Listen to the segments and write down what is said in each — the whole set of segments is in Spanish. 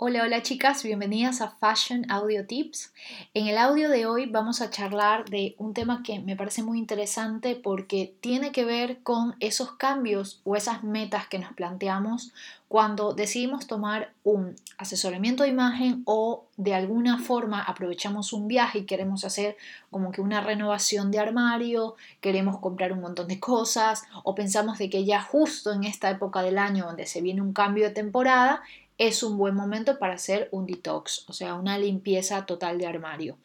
Hola, hola chicas, bienvenidas a Fashion Audio Tips. En el audio de hoy vamos a charlar de un tema que me parece muy interesante porque tiene que ver con esos cambios o esas metas que nos planteamos cuando decidimos tomar un asesoramiento de imagen o de alguna forma aprovechamos un viaje y queremos hacer como que una renovación de armario, queremos comprar un montón de cosas o pensamos de que ya justo en esta época del año donde se viene un cambio de temporada, es un buen momento para hacer un detox, o sea, una limpieza total de armario.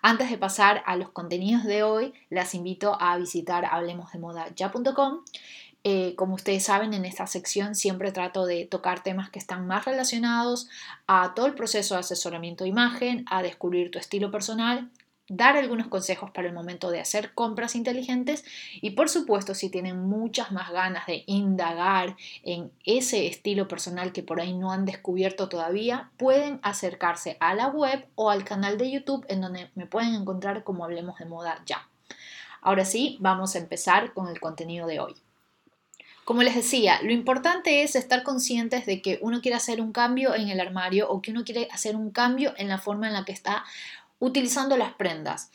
Antes de pasar a los contenidos de hoy, las invito a visitar hablemosdemoda.ya.com. Eh, como ustedes saben, en esta sección siempre trato de tocar temas que están más relacionados a todo el proceso de asesoramiento de imagen, a descubrir tu estilo personal dar algunos consejos para el momento de hacer compras inteligentes y por supuesto si tienen muchas más ganas de indagar en ese estilo personal que por ahí no han descubierto todavía, pueden acercarse a la web o al canal de YouTube en donde me pueden encontrar como Hablemos de Moda ya. Ahora sí, vamos a empezar con el contenido de hoy. Como les decía, lo importante es estar conscientes de que uno quiere hacer un cambio en el armario o que uno quiere hacer un cambio en la forma en la que está utilizando las prendas.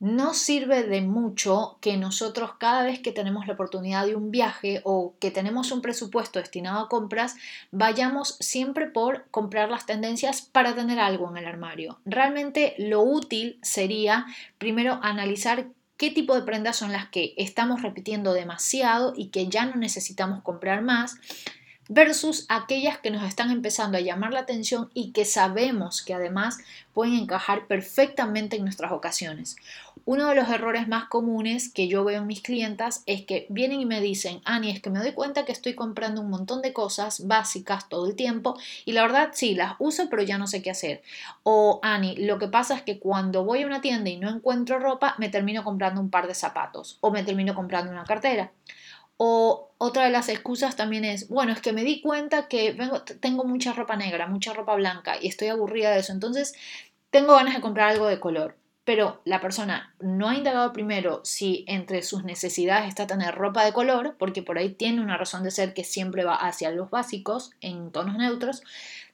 No sirve de mucho que nosotros cada vez que tenemos la oportunidad de un viaje o que tenemos un presupuesto destinado a compras, vayamos siempre por comprar las tendencias para tener algo en el armario. Realmente lo útil sería primero analizar qué tipo de prendas son las que estamos repitiendo demasiado y que ya no necesitamos comprar más versus aquellas que nos están empezando a llamar la atención y que sabemos que además pueden encajar perfectamente en nuestras ocasiones. Uno de los errores más comunes que yo veo en mis clientas es que vienen y me dicen, Ani, es que me doy cuenta que estoy comprando un montón de cosas básicas todo el tiempo y la verdad sí, las uso pero ya no sé qué hacer. O Ani, lo que pasa es que cuando voy a una tienda y no encuentro ropa, me termino comprando un par de zapatos o me termino comprando una cartera. O otra de las excusas también es, bueno, es que me di cuenta que tengo mucha ropa negra, mucha ropa blanca y estoy aburrida de eso, entonces tengo ganas de comprar algo de color. Pero la persona no ha indagado primero si entre sus necesidades está tener ropa de color, porque por ahí tiene una razón de ser que siempre va hacia los básicos en tonos neutros,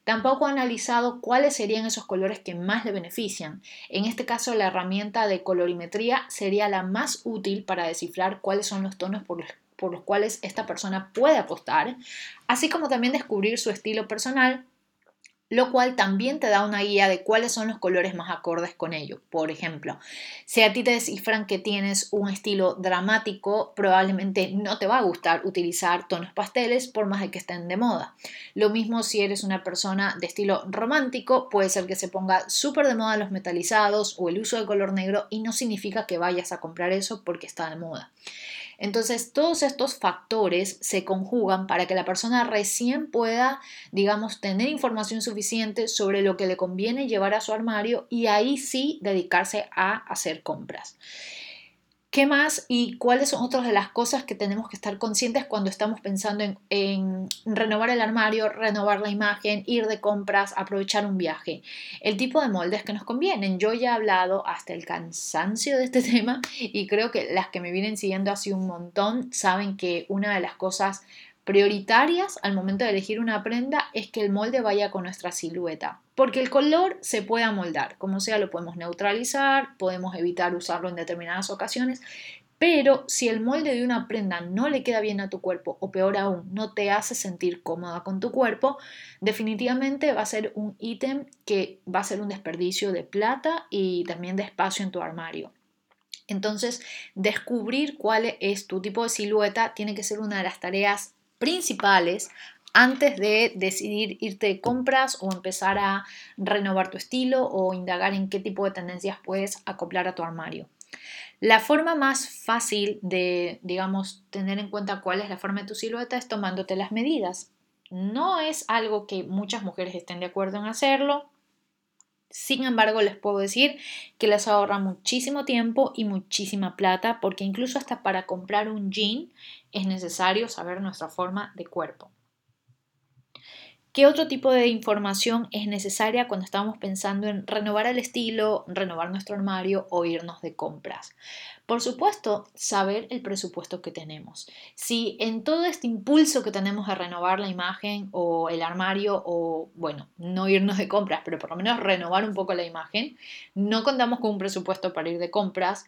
Tampoco ha analizado cuáles serían esos colores que más le benefician. En este caso, la herramienta de colorimetría sería la más útil para descifrar cuáles son los tonos por los por los cuales esta persona puede apostar, así como también descubrir su estilo personal, lo cual también te da una guía de cuáles son los colores más acordes con ello. Por ejemplo, si a ti te descifran que tienes un estilo dramático, probablemente no te va a gustar utilizar tonos pasteles por más de que estén de moda. Lo mismo si eres una persona de estilo romántico, puede ser que se ponga súper de moda los metalizados o el uso de color negro y no significa que vayas a comprar eso porque está de moda. Entonces, todos estos factores se conjugan para que la persona recién pueda, digamos, tener información suficiente sobre lo que le conviene llevar a su armario y ahí sí dedicarse a hacer compras. ¿Qué más y cuáles son otras de las cosas que tenemos que estar conscientes cuando estamos pensando en, renovar el armario, renovar la imagen, ir de compras, aprovechar un viaje? El tipo de moldes que nos convienen. Yo ya he hablado hasta el cansancio de este tema y creo que las que me vienen siguiendo hace un montón saben que una de las cosas prioritarias al momento de elegir una prenda es que el molde vaya con nuestra silueta. Porque el color se puede amoldar, como sea lo podemos neutralizar, podemos evitar usarlo en determinadas ocasiones, pero si el molde de una prenda no le queda bien a tu cuerpo o peor aún, no te hace sentir cómoda con tu cuerpo, definitivamente va a ser un ítem que va a ser un desperdicio de plata y también de espacio en tu armario. Entonces, descubrir cuál es tu tipo de silueta tiene que ser una de las tareas principales antes de decidir irte de compras o empezar a renovar tu estilo o indagar en qué tipo de tendencias puedes acoplar a tu armario. La forma más fácil de, digamos, tener en cuenta cuál es la forma de tu silueta es tomándote las medidas. No es algo que muchas mujeres estén de acuerdo en hacerlo. Sin embargo, les puedo decir que les ahorra muchísimo tiempo y muchísima plata porque incluso hasta para comprar un jean es necesario saber nuestra forma de cuerpo. ¿Qué otro tipo de información es necesaria cuando estamos pensando en renovar el estilo, renovar nuestro armario o irnos de compras? Por supuesto, saber el presupuesto que tenemos. Si en todo este impulso que tenemos de renovar la imagen o el armario o, bueno, no irnos de compras, pero por lo menos renovar un poco la imagen, no contamos con un presupuesto para ir de compras,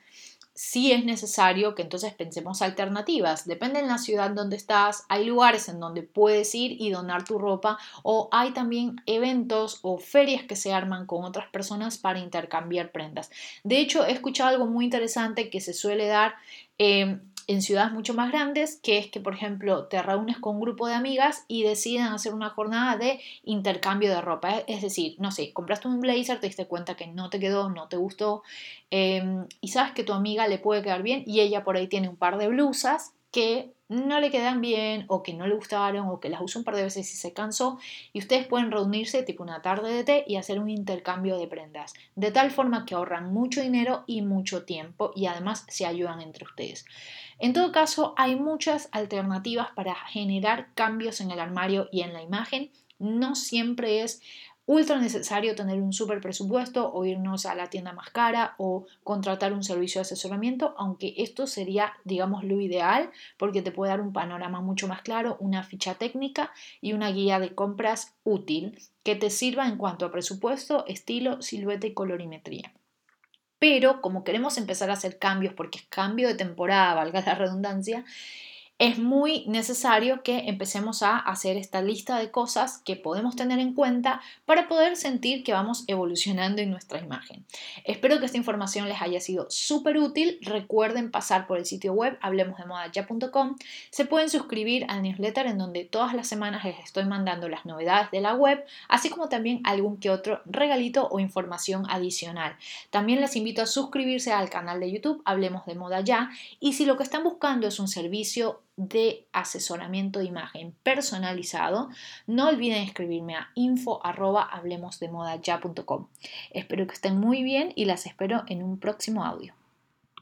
sí es necesario que entonces pensemos alternativas. Depende en la ciudad donde estás, hay lugares en donde puedes ir y donar tu ropa o hay también eventos o ferias que se arman con otras personas para intercambiar prendas. De hecho, he escuchado algo muy interesante que se suele dar. Eh, en ciudades mucho más grandes, que es que, por ejemplo, te reúnes con un grupo de amigas y deciden hacer una jornada de intercambio de ropa. Es decir, no sé, compraste un blazer, te diste cuenta que no te quedó, no te gustó, em, y sabes que tu amiga le puede quedar bien y ella por ahí tiene un par de blusas que no le quedan bien o que no le gustaron o que las usó un par de veces y se cansó y ustedes pueden reunirse tipo una tarde de té y hacer un intercambio de prendas de tal forma que ahorran mucho dinero y mucho tiempo y además se ayudan entre ustedes. En todo caso, hay muchas alternativas para generar cambios en el armario y en la imagen. No siempre es ultra necesario tener un super presupuesto o irnos a la tienda más cara o contratar un servicio de asesoramiento, aunque esto sería, digamos, lo ideal porque te puede dar un panorama mucho más claro, una ficha técnica y una guía de compras útil que te sirva en cuanto a presupuesto, estilo, silueta y colorimetría. Pero como queremos empezar a hacer cambios, porque es cambio de temporada, valga la redundancia, es muy necesario que empecemos a hacer esta lista de cosas que podemos tener en cuenta para poder sentir que vamos evolucionando en nuestra imagen. Espero que esta información les haya sido súper útil. Recuerden pasar por el sitio web hablemosdemodaya.com. Se pueden suscribir al newsletter en donde todas las semanas les estoy mandando las novedades de la web, así como también algún que otro regalito o información adicional. También les invito a suscribirse al canal de YouTube Hablemos de Moda Ya y si lo que están buscando es un servicio de asesoramiento de imagen personalizado, no olviden escribirme a info Espero que estén muy bien y las espero en un próximo audio.